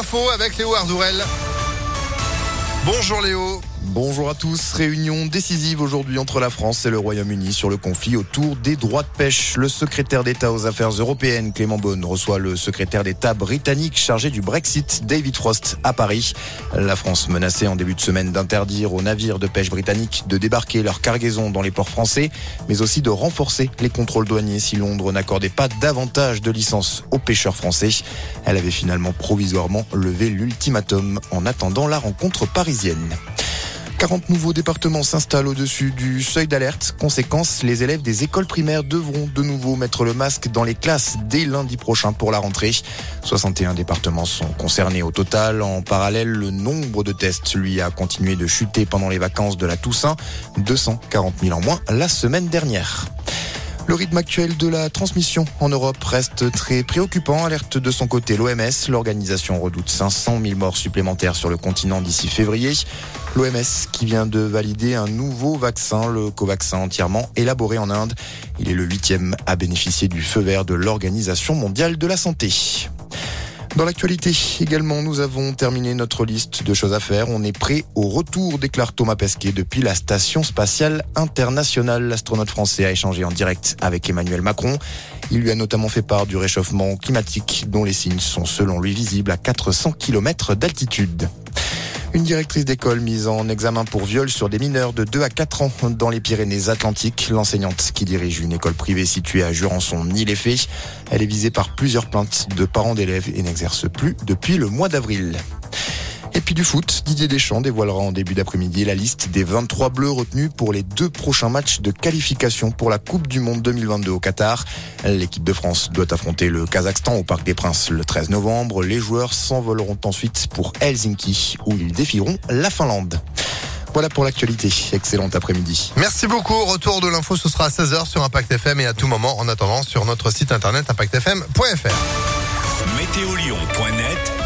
l'info avec Léo Ardourel. Bonjour Léo. Bonjour à tous. Réunion décisive aujourd'hui entre la France et le Royaume-Uni sur le conflit autour des droits de pêche. Le secrétaire d'État aux affaires européennes, Clément Beaune, reçoit le secrétaire d'État britannique chargé du Brexit, David Frost, à Paris. La France menacée en début de semaine d'interdire aux navires de pêche britanniques de débarquer leur cargaison dans les ports français, mais aussi de renforcer les contrôles douaniers si Londres n'accordait pas davantage de licences aux pêcheurs français. Elle avait finalement provisoirement levé l'ultimatum en attendant la rencontre parisienne. 40 nouveaux départements s'installent au-dessus du seuil d'alerte. Conséquence, les élèves des écoles primaires devront de nouveau mettre le masque dans les classes dès lundi prochain pour la rentrée. 61 départements sont concernés au total. En parallèle, le nombre de tests, lui, a continué de chuter pendant les vacances de la Toussaint. 240 000 en moins la semaine dernière. Le rythme actuel de la transmission en Europe reste très préoccupant, alerte de son côté l'OMS. L'organisation redoute 500 000 morts supplémentaires sur le continent d'ici février. L'OMS qui vient de valider un nouveau vaccin, le Covaxin entièrement élaboré en Inde. Il est le huitième à bénéficier du feu vert de l'Organisation mondiale de la santé. Dans l'actualité également, nous avons terminé notre liste de choses à faire. On est prêt au retour, déclare Thomas Pesquet depuis la Station spatiale internationale. L'astronaute français a échangé en direct avec Emmanuel Macron. Il lui a notamment fait part du réchauffement climatique dont les signes sont selon lui visibles à 400 km d'altitude. Une directrice d'école mise en examen pour viol sur des mineurs de 2 à 4 ans dans les Pyrénées-Atlantiques. L'enseignante qui dirige une école privée située à Jurançon nie les faits. Elle est visée par plusieurs plaintes de parents d'élèves et n'exerce plus depuis le mois d'avril. Et puis du foot, Didier Deschamps dévoilera en début d'après-midi la liste des 23 bleus retenus pour les deux prochains matchs de qualification pour la Coupe du Monde 2022 au Qatar. L'équipe de France doit affronter le Kazakhstan au Parc des Princes le 13 novembre. Les joueurs s'envoleront ensuite pour Helsinki où ils défieront la Finlande. Voilà pour l'actualité. Excellent après-midi. Merci beaucoup. Retour de l'info, ce sera à 16h sur Impact FM et à tout moment en attendant sur notre site internet impactfm.fr. Météolion.net